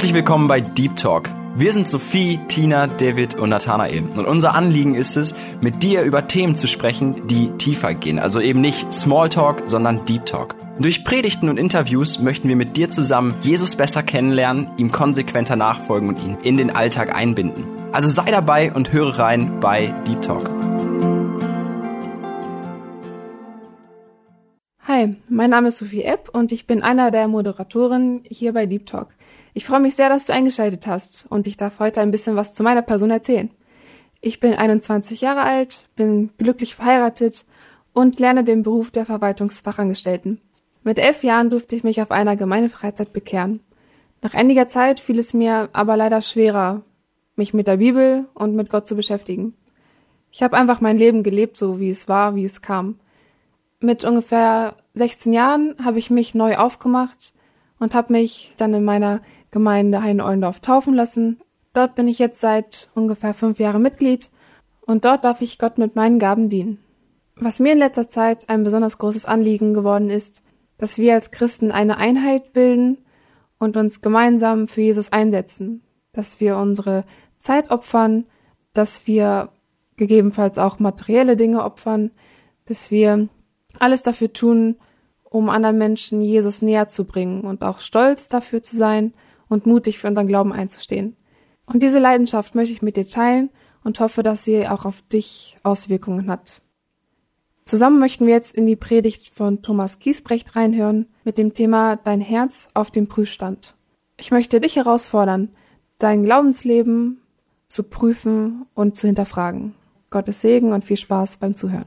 Herzlich willkommen bei Deep Talk. Wir sind Sophie, Tina, David und Nathanael. Und unser Anliegen ist es, mit dir über Themen zu sprechen, die tiefer gehen. Also eben nicht Smalltalk, sondern Deep Talk. Durch Predigten und Interviews möchten wir mit dir zusammen Jesus besser kennenlernen, ihm konsequenter nachfolgen und ihn in den Alltag einbinden. Also sei dabei und höre rein bei Deep Talk. Hi, mein Name ist Sophie Epp und ich bin einer der Moderatoren hier bei Deep Talk. Ich freue mich sehr, dass du eingeschaltet hast und ich darf heute ein bisschen was zu meiner Person erzählen. Ich bin 21 Jahre alt, bin glücklich verheiratet und lerne den Beruf der Verwaltungsfachangestellten. Mit elf Jahren durfte ich mich auf einer Gemeindefreizeit bekehren. Nach einiger Zeit fiel es mir aber leider schwerer, mich mit der Bibel und mit Gott zu beschäftigen. Ich habe einfach mein Leben gelebt, so wie es war, wie es kam. Mit ungefähr 16 Jahren habe ich mich neu aufgemacht und habe mich dann in meiner Gemeinde Heine-Ollendorf taufen lassen. Dort bin ich jetzt seit ungefähr fünf Jahren Mitglied und dort darf ich Gott mit meinen Gaben dienen. Was mir in letzter Zeit ein besonders großes Anliegen geworden ist, dass wir als Christen eine Einheit bilden und uns gemeinsam für Jesus einsetzen, dass wir unsere Zeit opfern, dass wir gegebenenfalls auch materielle Dinge opfern, dass wir alles dafür tun, um anderen Menschen Jesus näher zu bringen und auch stolz dafür zu sein, und mutig für unseren Glauben einzustehen. Und diese Leidenschaft möchte ich mit dir teilen und hoffe, dass sie auch auf dich Auswirkungen hat. Zusammen möchten wir jetzt in die Predigt von Thomas Giesbrecht reinhören mit dem Thema Dein Herz auf dem Prüfstand. Ich möchte dich herausfordern, dein Glaubensleben zu prüfen und zu hinterfragen. Gottes Segen und viel Spaß beim Zuhören.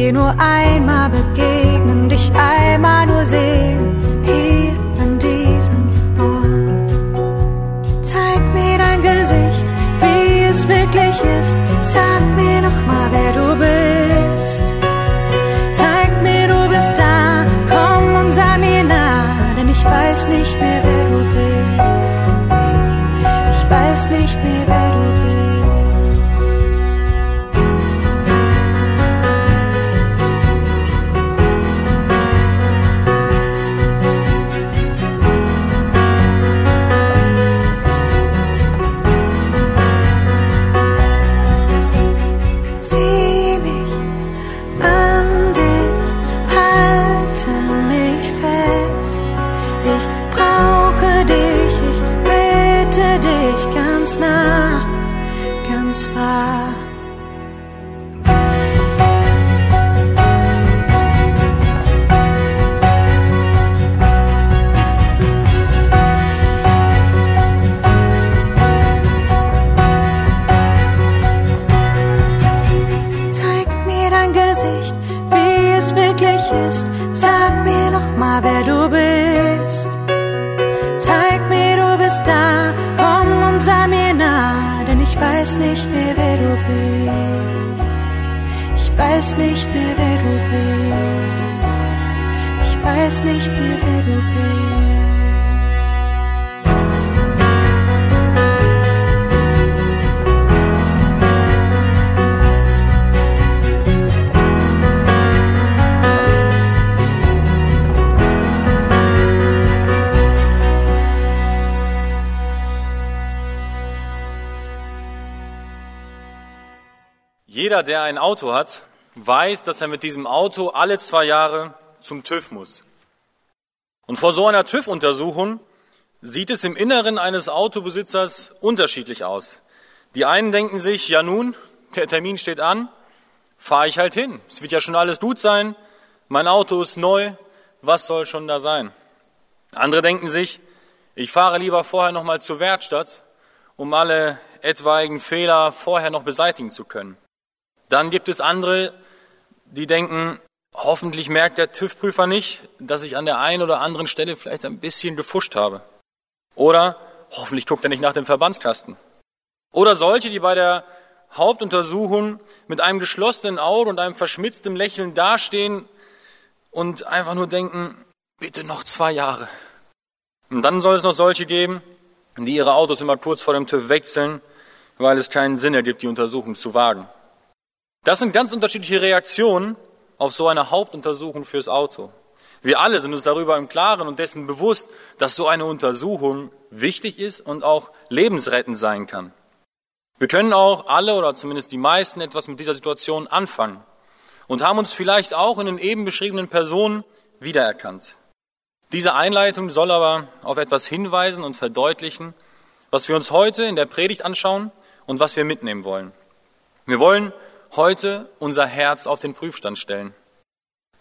Dir nur einmal begegnen, dich einmal nur sehen wirklich ist. Sag mir noch mal, wer du bist. Zeig mir, du bist da. Komm und sei mir nah, denn ich weiß nicht mehr, wer du bist. Ich weiß nicht mehr, wer du bist. weiß nicht mehr, wer du bist. Ich weiß nicht mehr, wer du bist. Jeder, der ein Auto hat, weiß, dass er mit diesem Auto alle zwei Jahre zum TÜV muss. Und vor so einer TÜV-Untersuchung sieht es im Inneren eines Autobesitzers unterschiedlich aus. Die einen denken sich, ja nun, der Termin steht an, fahre ich halt hin. Es wird ja schon alles gut sein, mein Auto ist neu, was soll schon da sein? Andere denken sich, ich fahre lieber vorher nochmal zur Werkstatt, um alle etwaigen Fehler vorher noch beseitigen zu können. Dann gibt es andere, die denken, hoffentlich merkt der TÜV-Prüfer nicht, dass ich an der einen oder anderen Stelle vielleicht ein bisschen gefuscht habe. Oder hoffentlich guckt er nicht nach dem Verbandskasten. Oder solche, die bei der Hauptuntersuchung mit einem geschlossenen Auge und einem verschmitzten Lächeln dastehen und einfach nur denken, bitte noch zwei Jahre. Und dann soll es noch solche geben, die ihre Autos immer kurz vor dem TÜV wechseln, weil es keinen Sinn ergibt, die Untersuchung zu wagen. Das sind ganz unterschiedliche Reaktionen auf so eine Hauptuntersuchung fürs Auto. Wir alle sind uns darüber im Klaren und dessen bewusst, dass so eine Untersuchung wichtig ist und auch lebensrettend sein kann. Wir können auch alle oder zumindest die meisten etwas mit dieser Situation anfangen und haben uns vielleicht auch in den eben beschriebenen Personen wiedererkannt. Diese Einleitung soll aber auf etwas hinweisen und verdeutlichen, was wir uns heute in der Predigt anschauen und was wir mitnehmen wollen. Wir wollen heute unser Herz auf den Prüfstand stellen.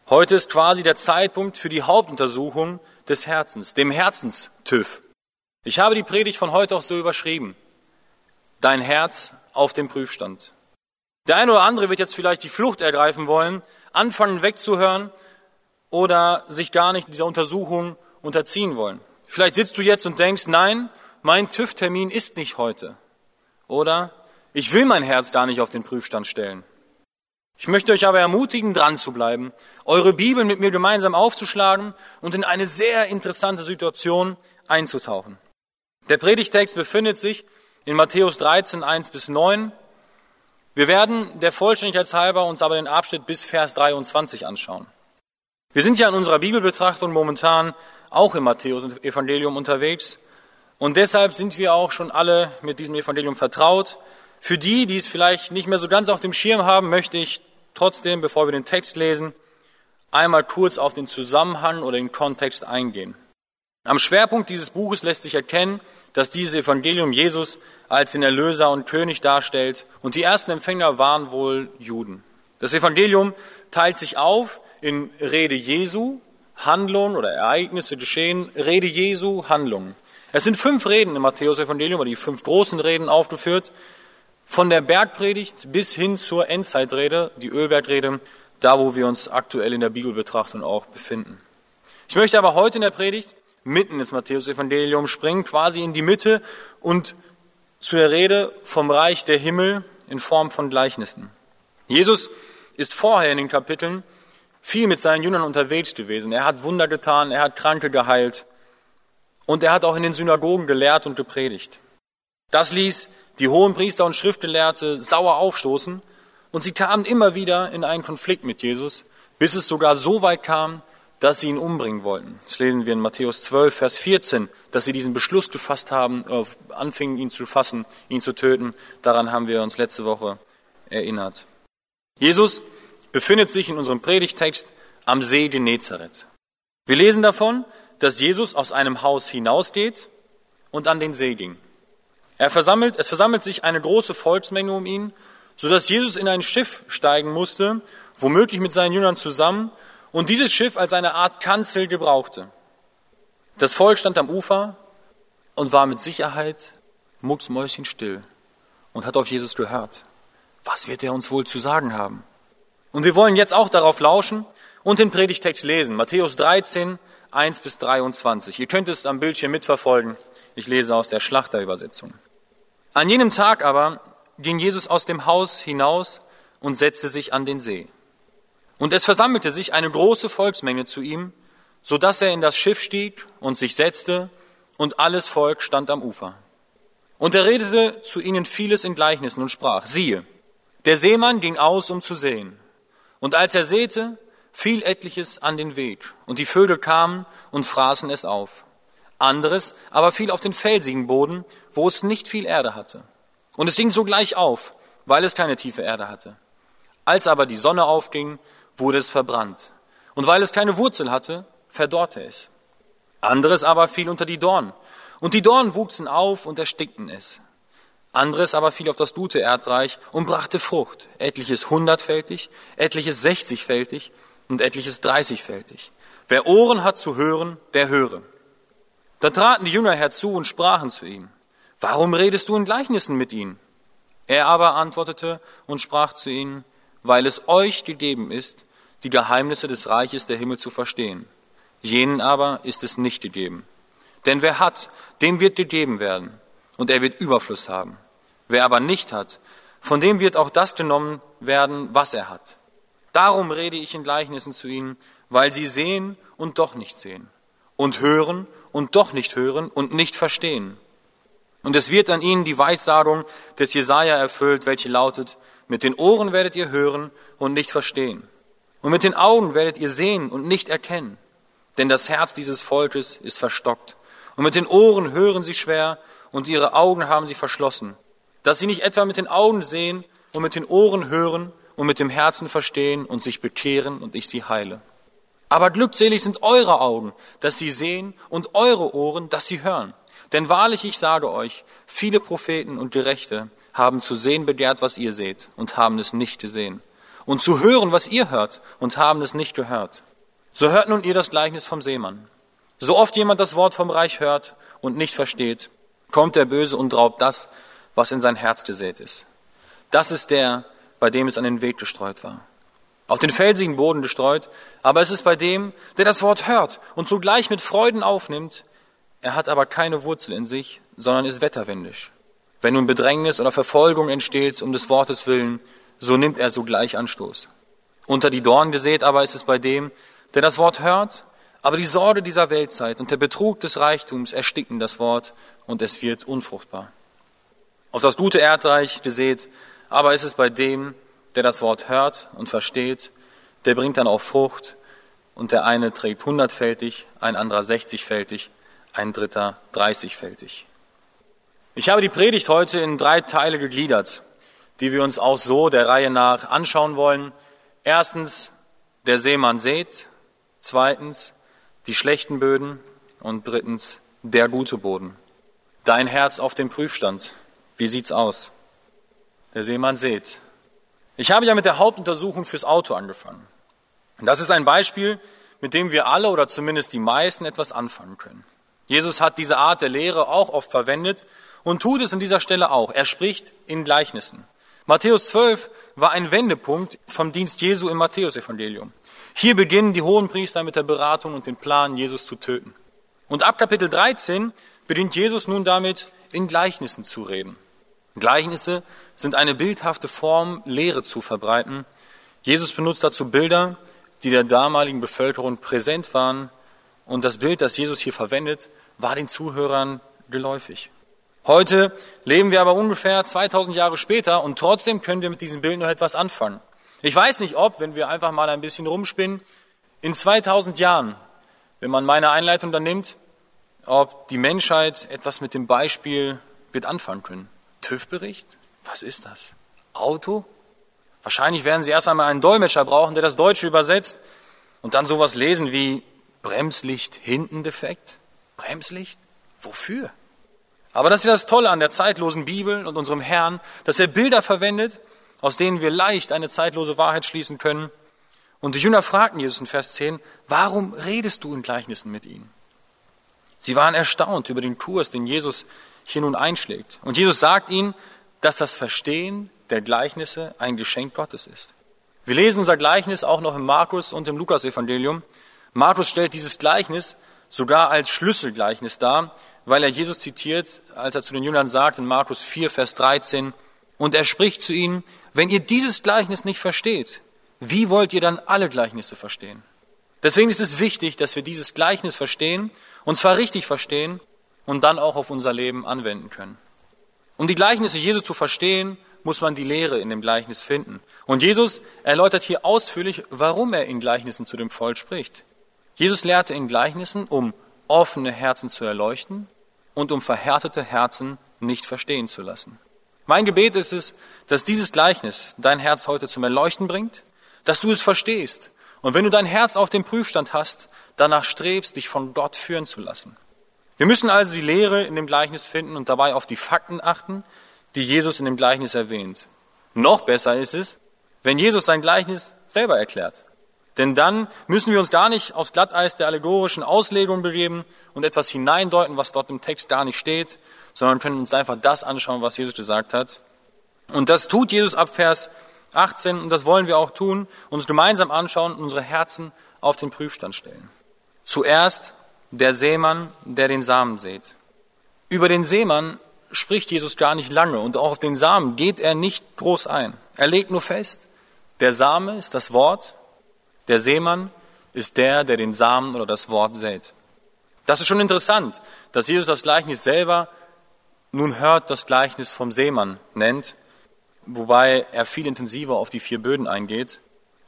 Heute ist quasi der Zeitpunkt für die Hauptuntersuchung des Herzens, dem Herzenstüv. Ich habe die Predigt von heute auch so überschrieben. Dein Herz auf dem Prüfstand. Der eine oder andere wird jetzt vielleicht die Flucht ergreifen wollen, anfangen wegzuhören oder sich gar nicht dieser Untersuchung unterziehen wollen. Vielleicht sitzt du jetzt und denkst, nein, mein TÜV-Termin ist nicht heute. Oder ich will mein Herz gar nicht auf den Prüfstand stellen. Ich möchte euch aber ermutigen, dran zu bleiben, eure Bibel mit mir gemeinsam aufzuschlagen und in eine sehr interessante Situation einzutauchen. Der Predigtext befindet sich in Matthäus 13, 1 bis 9. Wir werden der Vollständigkeit halber uns aber den Abschnitt bis Vers 23 anschauen. Wir sind ja in unserer Bibelbetrachtung momentan auch im Matthäus-Evangelium unterwegs und deshalb sind wir auch schon alle mit diesem Evangelium vertraut. Für die, die es vielleicht nicht mehr so ganz auf dem Schirm haben, möchte ich trotzdem, bevor wir den Text lesen, einmal kurz auf den Zusammenhang oder den Kontext eingehen. Am Schwerpunkt dieses Buches lässt sich erkennen, dass dieses Evangelium Jesus als den Erlöser und König darstellt und die ersten Empfänger waren wohl Juden. Das Evangelium teilt sich auf in Rede Jesu, Handlungen oder Ereignisse geschehen, Rede Jesu, Handlungen. Es sind fünf Reden im Matthäus-Evangelium, oder die fünf großen Reden aufgeführt, von der Bergpredigt bis hin zur Endzeitrede, die Ölbergrede, da wo wir uns aktuell in der Bibelbetrachtung auch befinden. Ich möchte aber heute in der Predigt mitten ins Matthäus-Evangelium springen, quasi in die Mitte und zu der Rede vom Reich der Himmel in Form von Gleichnissen. Jesus ist vorher in den Kapiteln viel mit seinen Jüngern unterwegs gewesen. Er hat Wunder getan, er hat Kranke geheilt und er hat auch in den Synagogen gelehrt und gepredigt. Das ließ die hohen Priester und Schriftgelehrte sauer aufstoßen und sie kamen immer wieder in einen Konflikt mit Jesus, bis es sogar so weit kam, dass sie ihn umbringen wollten. Das lesen wir in Matthäus 12, Vers 14, dass sie diesen Beschluss gefasst haben, äh, anfingen ihn zu fassen, ihn zu töten. Daran haben wir uns letzte Woche erinnert. Jesus befindet sich in unserem Predigtext am See Genezareth. Wir lesen davon, dass Jesus aus einem Haus hinausgeht und an den See ging. Er versammelt, es versammelt sich eine große Volksmenge um ihn, sodass Jesus in ein Schiff steigen musste, womöglich mit seinen Jüngern zusammen, und dieses Schiff als eine Art Kanzel gebrauchte. Das Volk stand am Ufer und war mit Sicherheit mucksmäuschenstill und hat auf Jesus gehört. Was wird er uns wohl zu sagen haben? Und wir wollen jetzt auch darauf lauschen und den Predigtext lesen. Matthäus 13, 1 bis 23. Ihr könnt es am Bildschirm mitverfolgen. Ich lese aus der Schlachterübersetzung. An jenem Tag aber ging Jesus aus dem Haus hinaus und setzte sich an den See. Und es versammelte sich eine große Volksmenge zu ihm, so dass er in das Schiff stieg und sich setzte, und alles Volk stand am Ufer. Und er redete zu ihnen vieles in Gleichnissen und sprach, siehe, der Seemann ging aus, um zu sehen. Und als er säte, fiel etliches an den Weg, und die Vögel kamen und fraßen es auf. Anderes aber fiel auf den felsigen Boden, wo es nicht viel Erde hatte. Und es ging sogleich auf, weil es keine tiefe Erde hatte. Als aber die Sonne aufging, wurde es verbrannt. Und weil es keine Wurzel hatte, verdorrte es. Anderes aber fiel unter die Dornen. Und die Dornen wuchsen auf und erstickten es. Anderes aber fiel auf das gute Erdreich und brachte Frucht, etliches hundertfältig, etliches sechzigfältig und etliches dreißigfältig. Wer Ohren hat zu hören, der höre. Da traten die Jünger herzu und sprachen zu ihm, warum redest du in Gleichnissen mit ihnen? Er aber antwortete und sprach zu ihnen, weil es euch gegeben ist, die Geheimnisse des Reiches der Himmel zu verstehen. Jenen aber ist es nicht gegeben. Denn wer hat, dem wird gegeben werden, und er wird Überfluss haben. Wer aber nicht hat, von dem wird auch das genommen werden, was er hat. Darum rede ich in Gleichnissen zu ihnen, weil sie sehen und doch nicht sehen, und hören und doch nicht hören und nicht verstehen. Und es wird an ihnen die Weissagung des Jesaja erfüllt, welche lautet, mit den Ohren werdet ihr hören und nicht verstehen. Und mit den Augen werdet ihr sehen und nicht erkennen. Denn das Herz dieses Volkes ist verstockt. Und mit den Ohren hören sie schwer und ihre Augen haben sie verschlossen. Dass sie nicht etwa mit den Augen sehen und mit den Ohren hören und mit dem Herzen verstehen und sich bekehren und ich sie heile. Aber glückselig sind eure Augen, dass sie sehen und eure Ohren, dass sie hören. Denn wahrlich, ich sage euch, viele Propheten und Gerechte haben zu sehen begehrt, was ihr seht, und haben es nicht gesehen. Und zu hören, was ihr hört, und haben es nicht gehört. So hört nun ihr das Gleichnis vom Seemann. So oft jemand das Wort vom Reich hört und nicht versteht, kommt der Böse und raubt das, was in sein Herz gesät ist. Das ist der, bei dem es an den Weg gestreut war. Auf den felsigen Boden gestreut, aber es ist bei dem, der das Wort hört und zugleich mit Freuden aufnimmt, er hat aber keine Wurzel in sich, sondern ist wetterwendisch. Wenn nun Bedrängnis oder Verfolgung entsteht um des Wortes willen, so nimmt er sogleich Anstoß. Unter die Dornen gesät aber ist es bei dem, der das Wort hört, aber die Sorge dieser Weltzeit und der Betrug des Reichtums ersticken das Wort und es wird unfruchtbar. Auf das gute Erdreich gesät, aber ist es bei dem, der das Wort hört und versteht, der bringt dann auch Frucht und der eine trägt hundertfältig, ein anderer sechzigfältig, ein dritter dreißigfältig. Ich habe die Predigt heute in drei Teile gegliedert, die wir uns auch so der Reihe nach anschauen wollen. Erstens, der Seemann sät. Zweitens, die schlechten Böden. Und drittens, der gute Boden. Dein Herz auf dem Prüfstand. Wie sieht's aus? Der Seemann sät. Ich habe ja mit der Hauptuntersuchung fürs Auto angefangen. Das ist ein Beispiel, mit dem wir alle oder zumindest die meisten etwas anfangen können. Jesus hat diese Art der Lehre auch oft verwendet und tut es an dieser Stelle auch. Er spricht in Gleichnissen. Matthäus 12 war ein Wendepunkt vom Dienst Jesu im Matthäusevangelium. Hier beginnen die Hohenpriester mit der Beratung und dem Plan, Jesus zu töten. Und ab Kapitel 13 beginnt Jesus nun damit, in Gleichnissen zu reden. Gleichnisse sind eine bildhafte Form, Lehre zu verbreiten. Jesus benutzt dazu Bilder, die der damaligen Bevölkerung präsent waren und das Bild, das Jesus hier verwendet, war den Zuhörern geläufig. Heute leben wir aber ungefähr 2000 Jahre später und trotzdem können wir mit diesem Bild noch etwas anfangen. Ich weiß nicht, ob, wenn wir einfach mal ein bisschen rumspinnen, in 2000 Jahren, wenn man meine Einleitung dann nimmt, ob die Menschheit etwas mit dem Beispiel wird anfangen können. TÜV-Bericht? Was ist das? Auto? Wahrscheinlich werden sie erst einmal einen Dolmetscher brauchen, der das Deutsche übersetzt und dann sowas lesen wie Bremslicht hinten defekt? Bremslicht? Wofür? Aber das ist das Tolle an der zeitlosen Bibel und unserem Herrn, dass er Bilder verwendet, aus denen wir leicht eine zeitlose Wahrheit schließen können. Und die Jünger fragten Jesus in Vers 10, warum redest du in Gleichnissen mit ihnen? Sie waren erstaunt über den Kurs, den Jesus hier nun einschlägt. Und Jesus sagt ihnen, dass das Verstehen der Gleichnisse ein Geschenk Gottes ist. Wir lesen unser Gleichnis auch noch im Markus und im Lukas-Evangelium. Markus stellt dieses Gleichnis sogar als Schlüsselgleichnis dar, weil er Jesus zitiert, als er zu den Jüngern sagt in Markus 4, Vers 13, und er spricht zu ihnen, wenn ihr dieses Gleichnis nicht versteht, wie wollt ihr dann alle Gleichnisse verstehen? Deswegen ist es wichtig, dass wir dieses Gleichnis verstehen, und zwar richtig verstehen und dann auch auf unser Leben anwenden können. Um die Gleichnisse Jesu zu verstehen, muss man die Lehre in dem Gleichnis finden. Und Jesus erläutert hier ausführlich, warum er in Gleichnissen zu dem Volk spricht. Jesus lehrte in Gleichnissen, um offene Herzen zu erleuchten und um verhärtete Herzen nicht verstehen zu lassen. Mein Gebet ist es, dass dieses Gleichnis dein Herz heute zum Erleuchten bringt, dass du es verstehst und wenn du dein Herz auf dem Prüfstand hast, danach strebst, dich von Gott führen zu lassen. Wir müssen also die Lehre in dem Gleichnis finden und dabei auf die Fakten achten, die Jesus in dem Gleichnis erwähnt. Noch besser ist es, wenn Jesus sein Gleichnis selber erklärt. Denn dann müssen wir uns gar nicht aufs Glatteis der allegorischen Auslegung begeben und etwas hineindeuten, was dort im Text gar nicht steht, sondern können uns einfach das anschauen, was Jesus gesagt hat. Und das tut Jesus ab Vers 18 und das wollen wir auch tun, uns gemeinsam anschauen und unsere Herzen auf den Prüfstand stellen. Zuerst der Seemann, der den Samen sät. Über den Seemann spricht Jesus gar nicht lange und auch auf den Samen geht er nicht groß ein. Er legt nur fest, der Same ist das Wort, der Seemann ist der, der den Samen oder das Wort sät. Das ist schon interessant, dass Jesus das Gleichnis selber nun hört, das Gleichnis vom Seemann nennt, wobei er viel intensiver auf die vier Böden eingeht.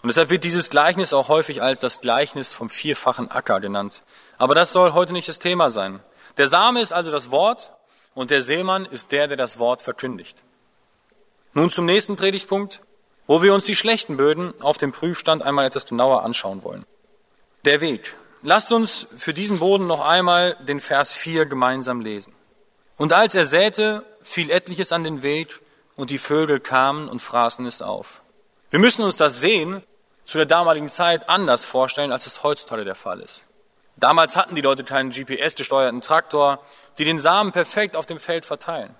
Und deshalb wird dieses Gleichnis auch häufig als das Gleichnis vom vierfachen Acker genannt. Aber das soll heute nicht das Thema sein. Der Same ist also das Wort und der Seemann ist der, der das Wort verkündigt. Nun zum nächsten Predigtpunkt, wo wir uns die schlechten Böden auf dem Prüfstand einmal etwas genauer anschauen wollen. Der Weg. Lasst uns für diesen Boden noch einmal den Vers 4 gemeinsam lesen. Und als er säte, fiel etliches an den Weg, und die Vögel kamen und fraßen es auf. Wir müssen uns das Sehen zu der damaligen Zeit anders vorstellen, als es heutzutage der Fall ist. Damals hatten die Leute keinen GPS-gesteuerten Traktor, die den Samen perfekt auf dem Feld verteilen.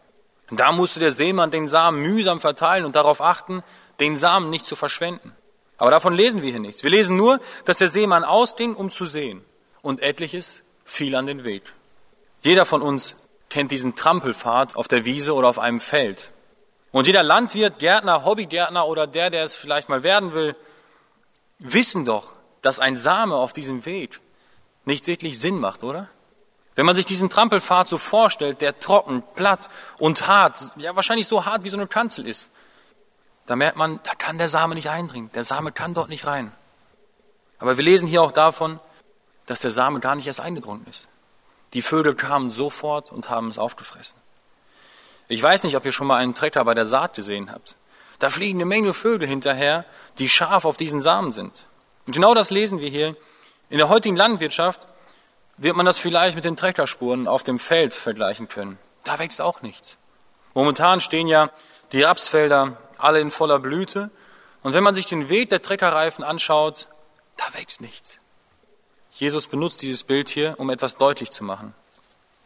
Da musste der Seemann den Samen mühsam verteilen und darauf achten, den Samen nicht zu verschwenden. Aber davon lesen wir hier nichts. Wir lesen nur, dass der Seemann ausging, um zu sehen. Und etliches fiel an den Weg. Jeder von uns kennt diesen Trampelpfad auf der Wiese oder auf einem Feld. Und jeder Landwirt, Gärtner, Hobbygärtner oder der, der es vielleicht mal werden will, wissen doch, dass ein Same auf diesem Weg nicht wirklich Sinn macht, oder? Wenn man sich diesen Trampelpfad so vorstellt, der trocken, platt und hart, ja wahrscheinlich so hart wie so eine Kanzel ist, da merkt man, da kann der Same nicht eindringen. Der Same kann dort nicht rein. Aber wir lesen hier auch davon, dass der Same gar nicht erst eingedrungen ist. Die Vögel kamen sofort und haben es aufgefressen. Ich weiß nicht, ob ihr schon mal einen Trecker bei der Saat gesehen habt. Da fliegen eine Menge Vögel hinterher, die scharf auf diesen Samen sind. Und genau das lesen wir hier. In der heutigen Landwirtschaft wird man das vielleicht mit den Treckerspuren auf dem Feld vergleichen können. Da wächst auch nichts. Momentan stehen ja die Rapsfelder alle in voller Blüte. Und wenn man sich den Weg der Treckerreifen anschaut, da wächst nichts. Jesus benutzt dieses Bild hier, um etwas deutlich zu machen.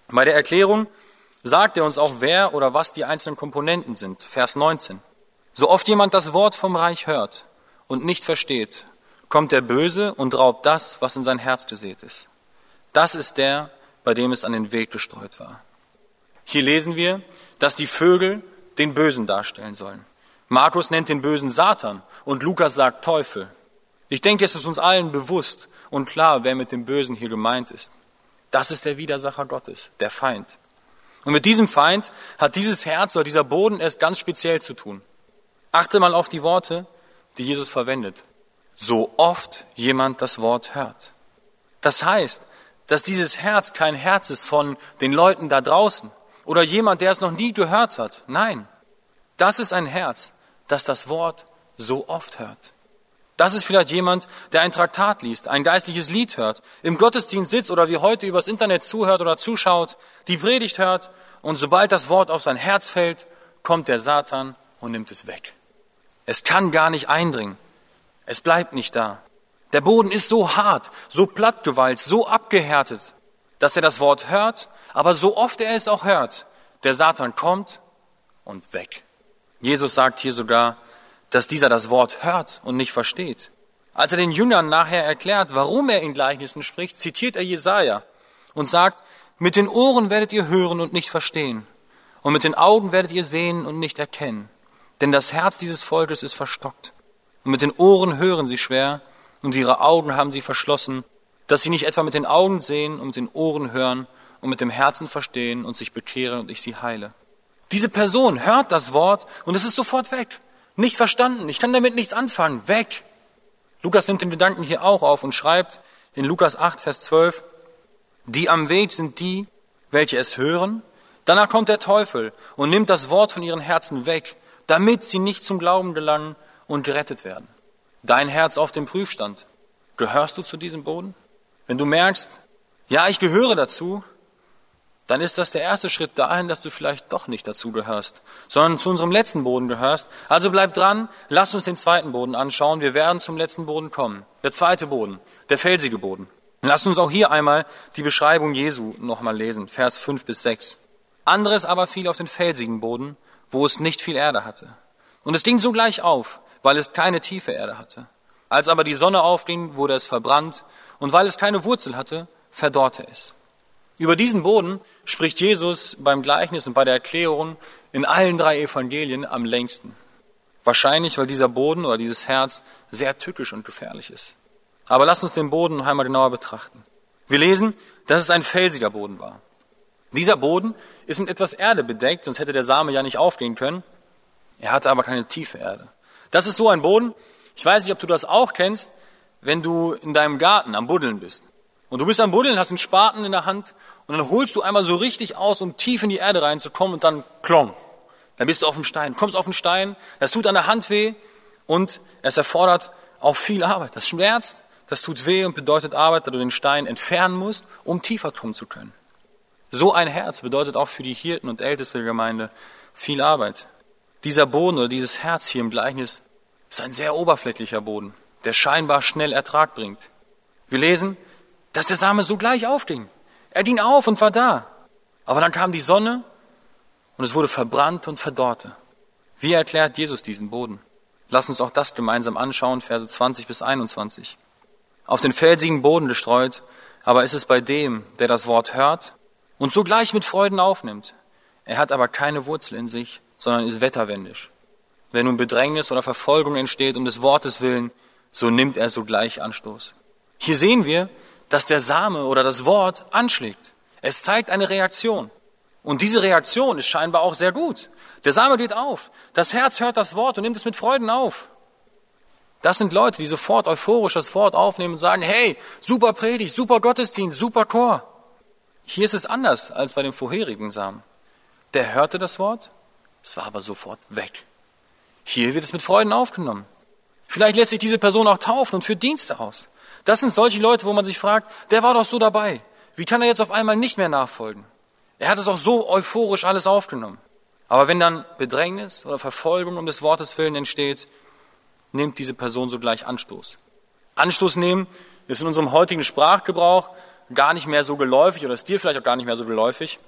Bei der Erklärung sagt er uns auch, wer oder was die einzelnen Komponenten sind. Vers 19. So oft jemand das Wort vom Reich hört und nicht versteht, kommt der Böse und raubt das, was in sein Herz gesät ist. Das ist der, bei dem es an den Weg gestreut war. Hier lesen wir, dass die Vögel den Bösen darstellen sollen. Markus nennt den Bösen Satan und Lukas sagt Teufel. Ich denke, es ist uns allen bewusst und klar, wer mit dem Bösen hier gemeint ist. Das ist der Widersacher Gottes, der Feind. Und mit diesem Feind hat dieses Herz oder dieser Boden erst ganz speziell zu tun. Achte mal auf die Worte, die Jesus verwendet. So oft jemand das Wort hört. Das heißt, dass dieses Herz kein Herz ist von den Leuten da draußen oder jemand, der es noch nie gehört hat. Nein, das ist ein Herz, das das Wort so oft hört. Das ist vielleicht jemand, der ein Traktat liest, ein geistliches Lied hört, im Gottesdienst sitzt oder wie heute übers Internet zuhört oder zuschaut, die Predigt hört und sobald das Wort auf sein Herz fällt, kommt der Satan und nimmt es weg. Es kann gar nicht eindringen. Es bleibt nicht da. Der Boden ist so hart, so plattgewalzt, so abgehärtet, dass er das Wort hört, aber so oft er es auch hört, der Satan kommt und weg. Jesus sagt hier sogar, dass dieser das Wort hört und nicht versteht. Als er den Jüngern nachher erklärt, warum er in Gleichnissen spricht, zitiert er Jesaja und sagt, mit den Ohren werdet ihr hören und nicht verstehen, und mit den Augen werdet ihr sehen und nicht erkennen, denn das Herz dieses Volkes ist verstockt, und mit den Ohren hören sie schwer, und ihre Augen haben sie verschlossen, dass sie nicht etwa mit den Augen sehen und mit den Ohren hören und mit dem Herzen verstehen und sich bekehren und ich sie heile. Diese Person hört das Wort und es ist sofort weg. Nicht verstanden. Ich kann damit nichts anfangen. Weg. Lukas nimmt den Gedanken hier auch auf und schreibt in Lukas 8, Vers 12, die am Weg sind die, welche es hören, Danach kommt der Teufel und nimmt das Wort von ihren Herzen weg, damit sie nicht zum Glauben gelangen und gerettet werden. Dein Herz auf dem Prüfstand. Gehörst du zu diesem Boden? Wenn du merkst, ja, ich gehöre dazu, dann ist das der erste Schritt dahin, dass du vielleicht doch nicht dazu gehörst, sondern zu unserem letzten Boden gehörst. Also bleib dran, lass uns den zweiten Boden anschauen. Wir werden zum letzten Boden kommen. Der zweite Boden, der felsige Boden. Lass uns auch hier einmal die Beschreibung Jesu nochmal lesen, Vers 5 bis 6. Anderes aber fiel auf den felsigen Boden, wo es nicht viel Erde hatte. Und es ging sogleich auf, weil es keine tiefe Erde hatte. Als aber die Sonne aufging, wurde es verbrannt, und weil es keine Wurzel hatte, verdorrte es. Über diesen Boden spricht Jesus beim Gleichnis und bei der Erklärung in allen drei Evangelien am längsten. Wahrscheinlich, weil dieser Boden oder dieses Herz sehr tückisch und gefährlich ist. Aber lasst uns den Boden noch einmal genauer betrachten. Wir lesen, dass es ein felsiger Boden war. Dieser Boden ist mit etwas Erde bedeckt, sonst hätte der Same ja nicht aufgehen können. Er hatte aber keine tiefe Erde. Das ist so ein Boden. Ich weiß nicht, ob du das auch kennst, wenn du in deinem Garten am Buddeln bist. Und du bist am Buddeln, hast einen Spaten in der Hand und dann holst du einmal so richtig aus, um tief in die Erde reinzukommen und dann klong. Dann bist du auf dem Stein, kommst auf den Stein, das tut an der Hand weh und es erfordert auch viel Arbeit. Das schmerzt, das tut weh und bedeutet Arbeit, da du den Stein entfernen musst, um tiefer kommen zu können. So ein Herz bedeutet auch für die Hirten und Älteste der Gemeinde viel Arbeit. Dieser Boden oder dieses Herz hier im Gleichnis ist ein sehr oberflächlicher Boden, der scheinbar schnell Ertrag bringt. Wir lesen, dass der Same sogleich aufging. Er ging auf und war da. Aber dann kam die Sonne und es wurde verbrannt und verdorrte. Wie erklärt Jesus diesen Boden? Lass uns auch das gemeinsam anschauen, Verse 20 bis 21. Auf den felsigen Boden gestreut, aber ist es bei dem, der das Wort hört und sogleich mit Freuden aufnimmt. Er hat aber keine Wurzel in sich, sondern ist wetterwendisch. Wenn nun Bedrängnis oder Verfolgung entsteht um des Wortes willen, so nimmt er sogleich Anstoß. Hier sehen wir, dass der Same oder das Wort anschlägt. Es zeigt eine Reaktion. Und diese Reaktion ist scheinbar auch sehr gut. Der Same geht auf. Das Herz hört das Wort und nimmt es mit Freuden auf. Das sind Leute, die sofort euphorisch das Wort aufnehmen und sagen, hey, super Predigt, super Gottesdienst, super Chor. Hier ist es anders als bei dem vorherigen Samen. Der hörte das Wort, es war aber sofort weg. Hier wird es mit Freuden aufgenommen. Vielleicht lässt sich diese Person auch taufen und führt Dienste aus. Das sind solche Leute, wo man sich fragt, der war doch so dabei. Wie kann er jetzt auf einmal nicht mehr nachfolgen? Er hat es auch so euphorisch alles aufgenommen. Aber wenn dann Bedrängnis oder Verfolgung um des Wortes willen entsteht, nimmt diese Person sogleich Anstoß. Anstoß nehmen ist in unserem heutigen Sprachgebrauch gar nicht mehr so geläufig oder ist dir vielleicht auch gar nicht mehr so geläufig.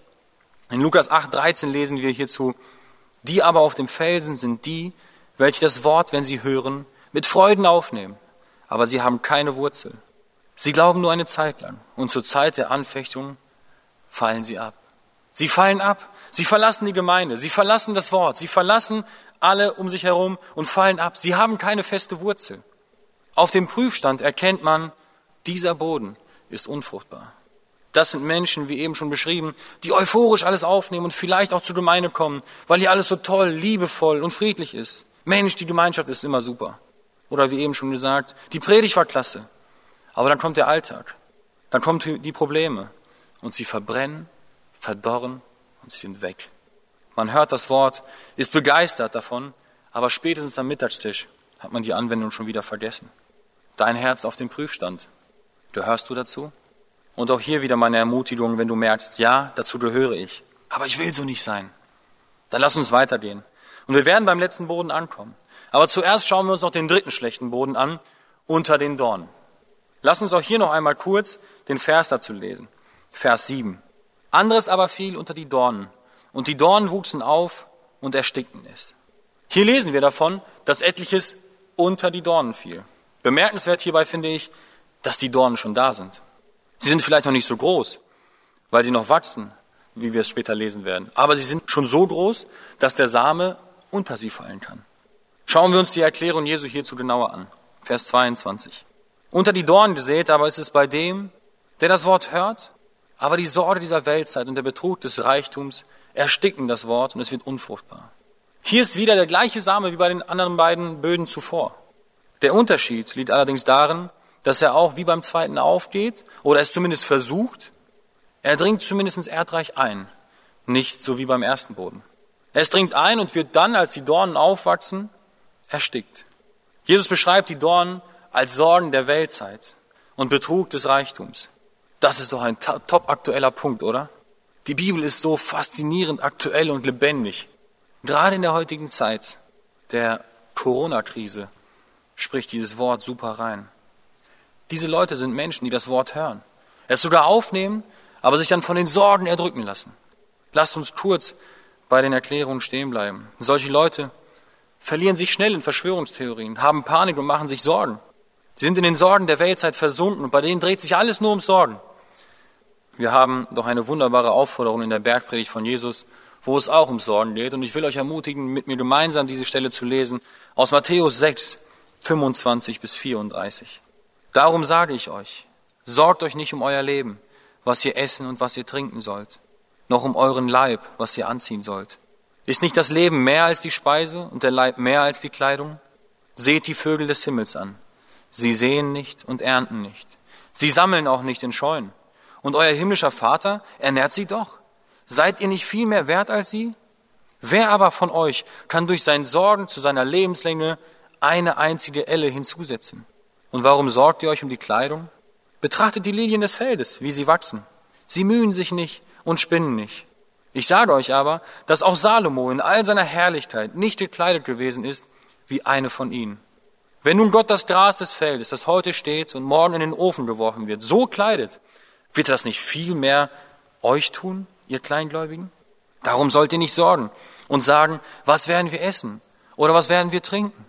In Lukas 8, 13 lesen wir hierzu, die aber auf dem Felsen sind die, welche das Wort, wenn sie hören, mit Freuden aufnehmen, aber sie haben keine Wurzel. Sie glauben nur eine Zeit lang und zur Zeit der Anfechtung fallen sie ab. Sie fallen ab, sie verlassen die Gemeinde, sie verlassen das Wort, sie verlassen alle um sich herum und fallen ab. Sie haben keine feste Wurzel. Auf dem Prüfstand erkennt man, dieser Boden ist unfruchtbar. Das sind Menschen, wie eben schon beschrieben, die euphorisch alles aufnehmen und vielleicht auch zur Gemeinde kommen, weil hier alles so toll, liebevoll und friedlich ist. Mensch, die Gemeinschaft ist immer super. Oder wie eben schon gesagt, die Predigt war klasse. Aber dann kommt der Alltag. Dann kommen die Probleme. Und sie verbrennen, verdorren und sie sind weg. Man hört das Wort, ist begeistert davon, aber spätestens am Mittagstisch hat man die Anwendung schon wieder vergessen. Dein Herz auf dem Prüfstand. Gehörst du dazu? Und auch hier wieder meine Ermutigung, wenn du merkst, ja, dazu gehöre ich, aber ich will so nicht sein. Dann lass uns weitergehen. Und wir werden beim letzten Boden ankommen. Aber zuerst schauen wir uns noch den dritten schlechten Boden an, unter den Dornen. Lass uns auch hier noch einmal kurz den Vers dazu lesen. Vers 7. Anderes aber fiel unter die Dornen, und die Dornen wuchsen auf und erstickten es. Hier lesen wir davon, dass etliches unter die Dornen fiel. Bemerkenswert hierbei finde ich, dass die Dornen schon da sind. Sie sind vielleicht noch nicht so groß, weil sie noch wachsen, wie wir es später lesen werden. Aber sie sind schon so groß, dass der Same unter sie fallen kann. Schauen wir uns die Erklärung Jesu hierzu genauer an. Vers 22. Unter die Dornen gesät aber ist es bei dem, der das Wort hört, aber die Sorge dieser Weltzeit und der Betrug des Reichtums ersticken das Wort und es wird unfruchtbar. Hier ist wieder der gleiche Same wie bei den anderen beiden Böden zuvor. Der Unterschied liegt allerdings darin, dass er auch wie beim zweiten aufgeht oder es zumindest versucht. Er dringt zumindest ins Erdreich ein, nicht so wie beim ersten Boden. Es dringt ein und wird dann, als die Dornen aufwachsen, erstickt. Jesus beschreibt die Dornen als Sorgen der Weltzeit und Betrug des Reichtums. Das ist doch ein top aktueller Punkt, oder? Die Bibel ist so faszinierend aktuell und lebendig. Gerade in der heutigen Zeit der Corona-Krise spricht dieses Wort super rein. Diese Leute sind Menschen, die das Wort hören, es sogar aufnehmen, aber sich dann von den Sorgen erdrücken lassen. Lasst uns kurz bei den Erklärungen stehen bleiben. Solche Leute verlieren sich schnell in Verschwörungstheorien, haben Panik und machen sich Sorgen. Sie sind in den Sorgen der Weltzeit versunken und bei denen dreht sich alles nur um Sorgen. Wir haben doch eine wunderbare Aufforderung in der Bergpredigt von Jesus, wo es auch um Sorgen geht. Und ich will euch ermutigen, mit mir gemeinsam diese Stelle zu lesen aus Matthäus 6, 25 bis 34. Darum sage ich euch, sorgt euch nicht um euer Leben, was ihr essen und was ihr trinken sollt, noch um euren Leib, was ihr anziehen sollt. Ist nicht das Leben mehr als die Speise und der Leib mehr als die Kleidung? Seht die Vögel des Himmels an. Sie sehen nicht und ernten nicht. Sie sammeln auch nicht in Scheunen. Und euer himmlischer Vater ernährt sie doch. Seid ihr nicht viel mehr wert als sie? Wer aber von euch kann durch sein Sorgen zu seiner Lebenslänge eine einzige Elle hinzusetzen? Und warum sorgt ihr euch um die Kleidung? Betrachtet die Lilien des Feldes, wie sie wachsen. Sie mühen sich nicht und spinnen nicht. Ich sage euch aber, dass auch Salomo in all seiner Herrlichkeit nicht gekleidet gewesen ist wie eine von ihnen. Wenn nun Gott das Gras des Feldes, das heute steht und morgen in den Ofen geworfen wird, so kleidet, wird das nicht viel mehr euch tun, ihr Kleingläubigen? Darum sollt ihr nicht sorgen und sagen, was werden wir essen? Oder was werden wir trinken?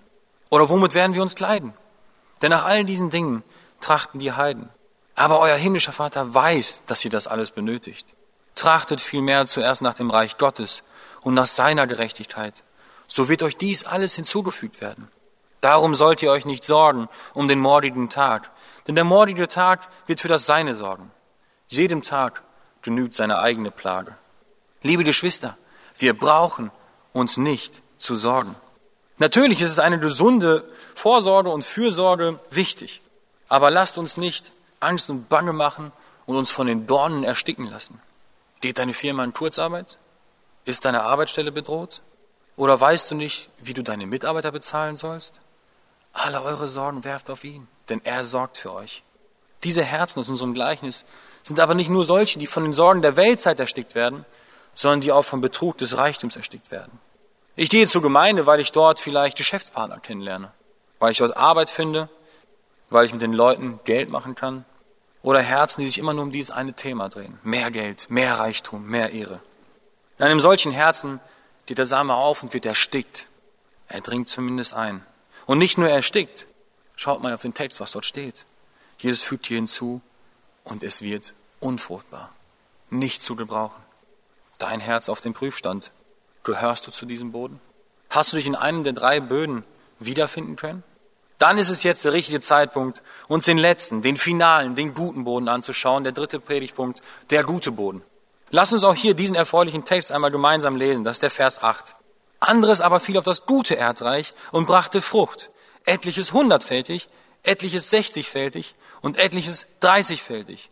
Oder womit werden wir uns kleiden? Denn nach all diesen Dingen trachten die Heiden. Aber euer himmlischer Vater weiß, dass ihr das alles benötigt. Trachtet vielmehr zuerst nach dem Reich Gottes und nach seiner Gerechtigkeit. So wird euch dies alles hinzugefügt werden. Darum sollt ihr euch nicht sorgen um den mordigen Tag, denn der mordige Tag wird für das Seine sorgen. Jedem Tag genügt seine eigene Plage. Liebe Geschwister, wir brauchen uns nicht zu sorgen. Natürlich ist es eine gesunde Vorsorge und Fürsorge wichtig, aber lasst uns nicht Angst und Bange machen und uns von den Dornen ersticken lassen. Geht deine Firma in Kurzarbeit? Ist deine Arbeitsstelle bedroht? Oder weißt du nicht, wie du deine Mitarbeiter bezahlen sollst? Alle eure Sorgen werft auf ihn, denn er sorgt für euch. Diese Herzen aus unserem Gleichnis sind aber nicht nur solche, die von den Sorgen der Weltzeit erstickt werden, sondern die auch vom Betrug des Reichtums erstickt werden. Ich gehe zur Gemeinde, weil ich dort vielleicht Geschäftspartner kennenlerne, weil ich dort Arbeit finde, weil ich mit den Leuten Geld machen kann, oder Herzen, die sich immer nur um dieses eine Thema drehen. Mehr Geld, mehr Reichtum, mehr Ehre. In einem solchen Herzen geht der Same auf und wird erstickt. Er dringt zumindest ein. Und nicht nur erstickt. Schaut mal auf den Text, was dort steht. Jesus fügt hier hinzu, und es wird unfruchtbar. Nicht zu gebrauchen. Dein Herz auf den Prüfstand. Gehörst du zu diesem Boden? Hast du dich in einem der drei Böden wiederfinden können? Dann ist es jetzt der richtige Zeitpunkt, uns den letzten, den finalen, den guten Boden anzuschauen. Der dritte Predigtpunkt, der gute Boden. Lass uns auch hier diesen erfreulichen Text einmal gemeinsam lesen. Das ist der Vers 8. Anderes aber fiel auf das gute Erdreich und brachte Frucht, etliches hundertfältig, etliches sechzigfältig und etliches dreißigfältig.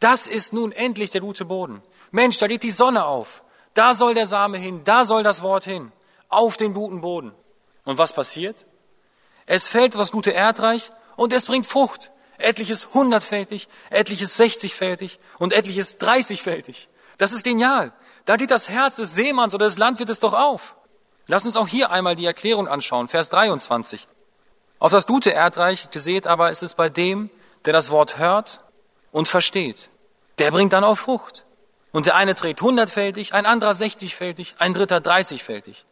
Das ist nun endlich der gute Boden. Mensch, da geht die Sonne auf. Da soll der Same hin, da soll das Wort hin. Auf den guten Boden. Und was passiert? Es fällt das gute Erdreich und es bringt Frucht. Etliches hundertfältig, etliches sechzigfältig und etliches dreißigfältig. Das ist genial. Da geht das Herz des Seemanns oder des Landwirtes doch auf. Lass uns auch hier einmal die Erklärung anschauen, Vers 23. Auf das gute Erdreich gesät aber ist es bei dem, der das Wort hört und versteht. Der bringt dann auch Frucht. Und der eine trägt hundertfältig, ein anderer sechzigfältig, ein dritter dreißigfältig.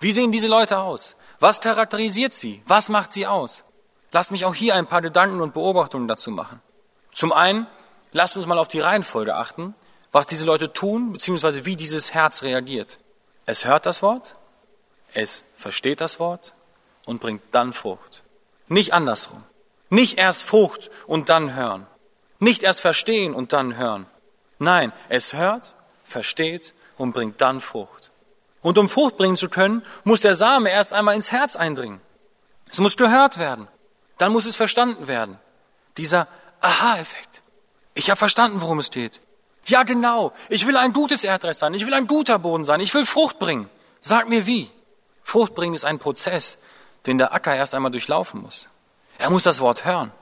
Wie sehen diese Leute aus? Was charakterisiert sie? Was macht sie aus? Lasst mich auch hier ein paar Gedanken und Beobachtungen dazu machen. Zum einen, lasst uns mal auf die Reihenfolge achten, was diese Leute tun, beziehungsweise wie dieses Herz reagiert. Es hört das Wort, es versteht das Wort und bringt dann Frucht. Nicht andersrum. Nicht erst Frucht und dann hören. Nicht erst verstehen und dann hören. Nein, es hört, versteht und bringt dann Frucht. Und um Frucht bringen zu können, muss der Same erst einmal ins Herz eindringen. Es muss gehört werden. Dann muss es verstanden werden. Dieser Aha-Effekt. Ich habe verstanden, worum es geht. Ja, genau. Ich will ein gutes Erdreich sein. Ich will ein guter Boden sein. Ich will Frucht bringen. Sag mir wie. Frucht bringen ist ein Prozess, den der Acker erst einmal durchlaufen muss. Er muss das Wort hören,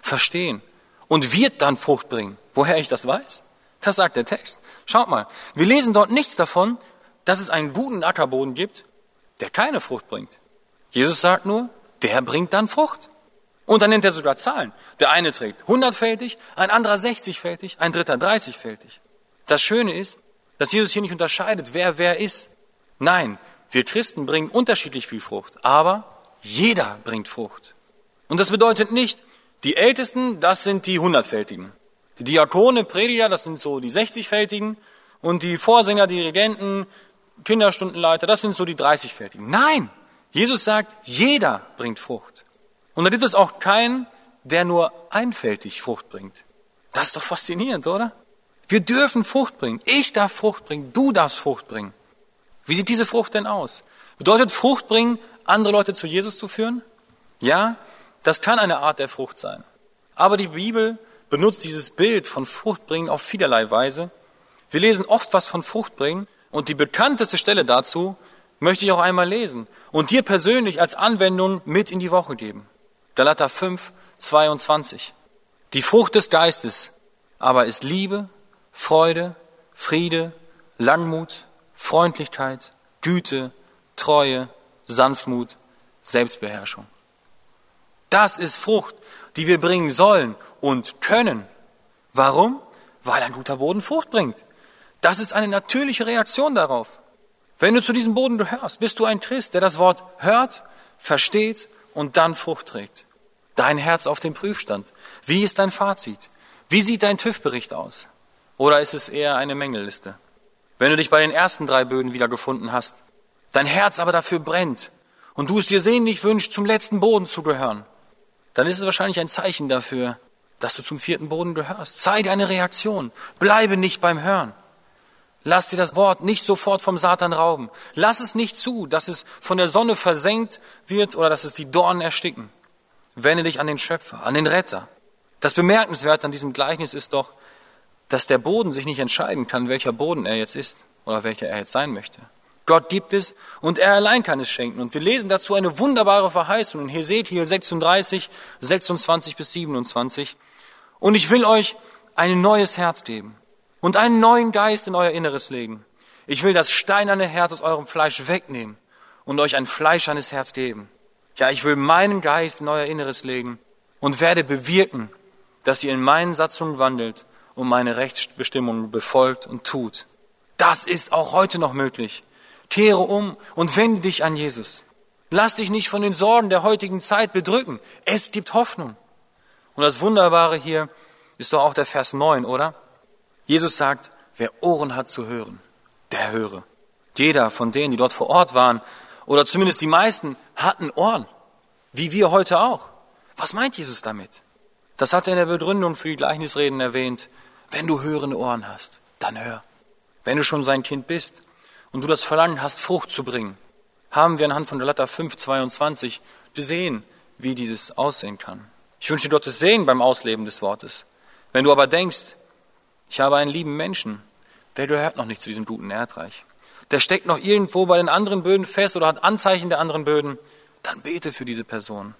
verstehen und wird dann Frucht bringen. Woher ich das weiß? Das sagt der Text. Schaut mal, wir lesen dort nichts davon, dass es einen guten Ackerboden gibt, der keine Frucht bringt. Jesus sagt nur, der bringt dann Frucht. Und dann nennt er sogar Zahlen. Der eine trägt hundertfältig, ein anderer sechzigfältig, ein dritter dreißigfältig. Das Schöne ist, dass Jesus hier nicht unterscheidet, wer wer ist. Nein, wir Christen bringen unterschiedlich viel Frucht, aber jeder bringt Frucht. Und das bedeutet nicht, die Ältesten, das sind die hundertfältigen. Die Diakone, Prediger, das sind so die sechzigfältigen. Und die Vorsänger, Dirigenten, Kinderstundenleiter, das sind so die dreißigfältigen. Nein, Jesus sagt, jeder bringt Frucht. Und da gibt es auch keinen, der nur einfältig Frucht bringt. Das ist doch faszinierend, oder? Wir dürfen Frucht bringen. Ich darf Frucht bringen. Du darfst Frucht bringen. Wie sieht diese Frucht denn aus? Bedeutet Frucht bringen, andere Leute zu Jesus zu führen? Ja, das kann eine Art der Frucht sein. Aber die Bibel benutzt dieses Bild von Frucht bringen auf vielerlei Weise. Wir lesen oft was von Frucht bringen und die bekannteste Stelle dazu möchte ich auch einmal lesen und dir persönlich als Anwendung mit in die Woche geben. Galater 5, 22. Die Frucht des Geistes aber ist Liebe, Freude, Friede, Langmut, Freundlichkeit, Güte, Treue, Sanftmut, Selbstbeherrschung. Das ist Frucht, die wir bringen sollen und können. Warum? Weil ein guter Boden Frucht bringt. Das ist eine natürliche Reaktion darauf. Wenn du zu diesem Boden gehörst, bist du ein Christ, der das Wort hört, versteht und dann Frucht trägt. Dein Herz auf dem Prüfstand. Wie ist dein Fazit? Wie sieht dein TÜV-Bericht aus? Oder ist es eher eine Mängelliste? Wenn du dich bei den ersten drei Böden wiedergefunden hast, dein Herz aber dafür brennt und du es dir sehnlich wünschst, zum letzten Boden zu gehören, dann ist es wahrscheinlich ein Zeichen dafür, dass du zum vierten Boden gehörst. Zeige eine Reaktion. Bleibe nicht beim Hören. Lass dir das Wort nicht sofort vom Satan rauben. Lass es nicht zu, dass es von der Sonne versenkt wird oder dass es die Dornen ersticken. Wende dich an den Schöpfer, an den Retter. Das Bemerkenswerte an diesem Gleichnis ist doch, dass der Boden sich nicht entscheiden kann, welcher Boden er jetzt ist oder welcher er jetzt sein möchte. Gott gibt es und er allein kann es schenken. Und wir lesen dazu eine wunderbare Verheißung in Hesekiel 36, 26 bis 27. Und ich will euch ein neues Herz geben und einen neuen Geist in euer Inneres legen. Ich will das steinerne Herz aus eurem Fleisch wegnehmen und euch ein fleischernes Herz geben. Ja, ich will meinen Geist in euer Inneres legen und werde bewirken, dass ihr in meinen Satzungen wandelt und meine Rechtsbestimmungen befolgt und tut. Das ist auch heute noch möglich. Kehre um und wende dich an Jesus. Lass dich nicht von den Sorgen der heutigen Zeit bedrücken. Es gibt Hoffnung. Und das Wunderbare hier ist doch auch der Vers 9, oder? Jesus sagt, wer Ohren hat zu hören, der höre. Jeder von denen, die dort vor Ort waren, oder zumindest die meisten hatten Ohren, wie wir heute auch. Was meint Jesus damit? Das hat er in der Begründung für die Gleichnisreden erwähnt. Wenn du hörende Ohren hast, dann hör. Wenn du schon sein Kind bist und du das Verlangen hast, Frucht zu bringen, haben wir anhand von Galater 5, 22 gesehen, wie dieses aussehen kann. Ich wünsche dir Gottes Segen beim Ausleben des Wortes. Wenn du aber denkst, ich habe einen lieben Menschen, der gehört noch nicht zu diesem guten Erdreich, der steckt noch irgendwo bei den anderen Böden fest oder hat Anzeichen der anderen Böden, dann bete für diese Person.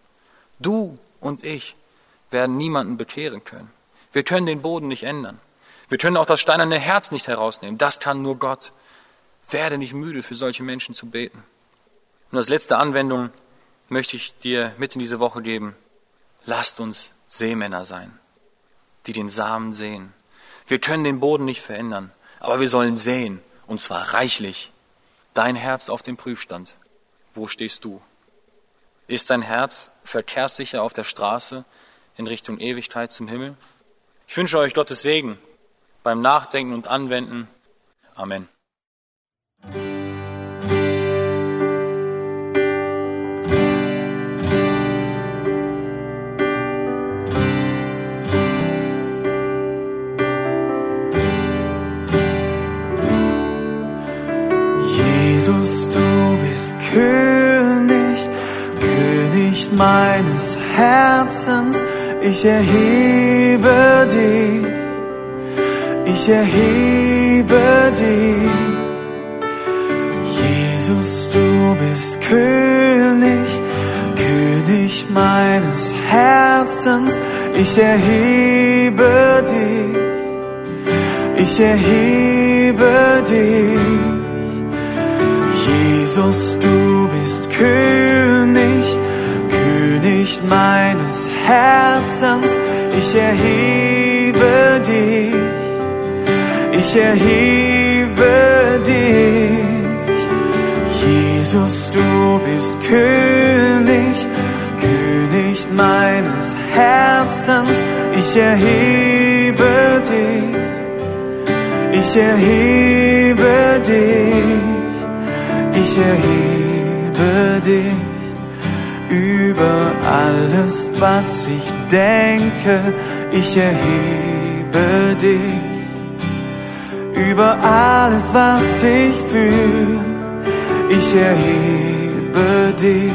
Du und ich werden niemanden bekehren können. Wir können den Boden nicht ändern. Wir können auch das steinerne Herz nicht herausnehmen. Das kann nur Gott. Werde nicht müde, für solche Menschen zu beten. Und als letzte Anwendung möchte ich dir mit in diese Woche geben. Lasst uns Seemänner sein, die den Samen sehen. Wir können den Boden nicht verändern, aber wir sollen sehen und zwar reichlich. Dein Herz auf dem Prüfstand. Wo stehst du? Ist dein Herz verkehrssicher auf der Straße in Richtung Ewigkeit zum Himmel? Ich wünsche euch Gottes Segen beim Nachdenken und Anwenden. Amen. Jesus, du bist König, König meines Herzens, ich erhebe dich. ich erhebe dich. Jesus, du bist König, König meines Herzens, ich erhebe dich, ich erhebe dich. Jesus, du bist König, König meines Herzens, ich erhebe dich, ich erhebe dich. Jesus, du bist König, König meines Herzens, ich erhebe dich, ich erhebe dich ich erhebe dich über alles, was ich denke, ich erhebe dich über alles, was ich fühle, ich erhebe dich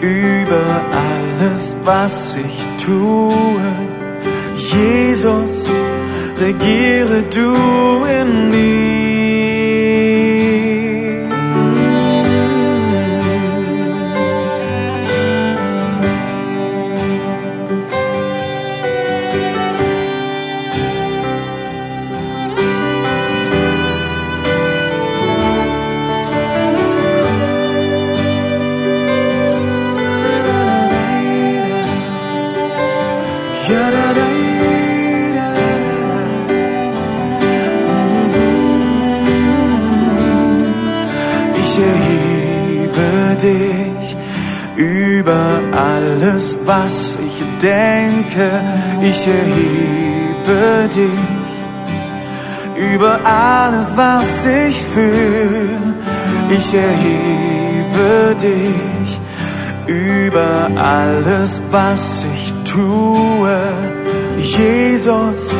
über alles, was ich tue. Jesus, regiere du in mir. Alles, was ich denke, ich erhebe dich. Über alles, was ich fühle, ich erhebe dich. Über alles, was ich tue, Jesus,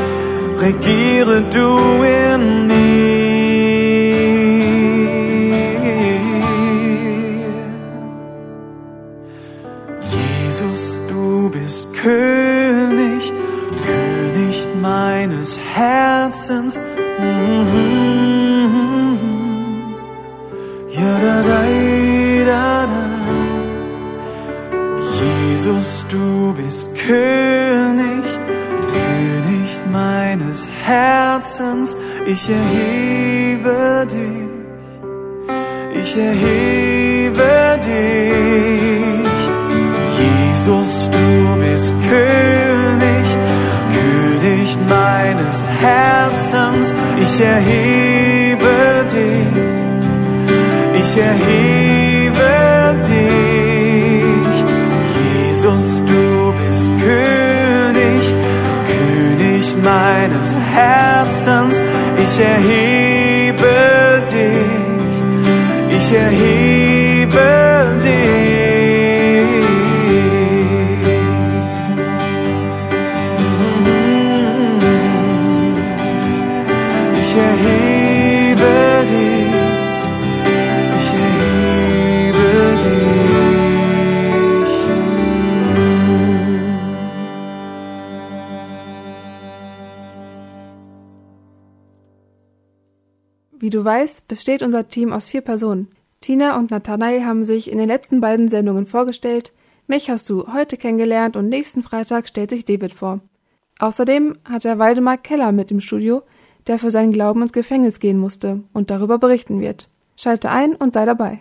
regiere du in mir. Herzens. Da, da, da. Jesus, du bist König, König meines Herzens. Ich erhebe dich, ich erhebe dich. Jesus, du bist König, meines Herzens, ich erhebe dich, ich erhebe dich. Jesus, du bist König, König meines Herzens, ich erhebe dich, ich erhebe Wie du weißt, besteht unser Team aus vier Personen. Tina und Nathanael haben sich in den letzten beiden Sendungen vorgestellt. Mich hast du heute kennengelernt und nächsten Freitag stellt sich David vor. Außerdem hat er Waldemar Keller mit im Studio, der für seinen Glauben ins Gefängnis gehen musste und darüber berichten wird. Schalte ein und sei dabei.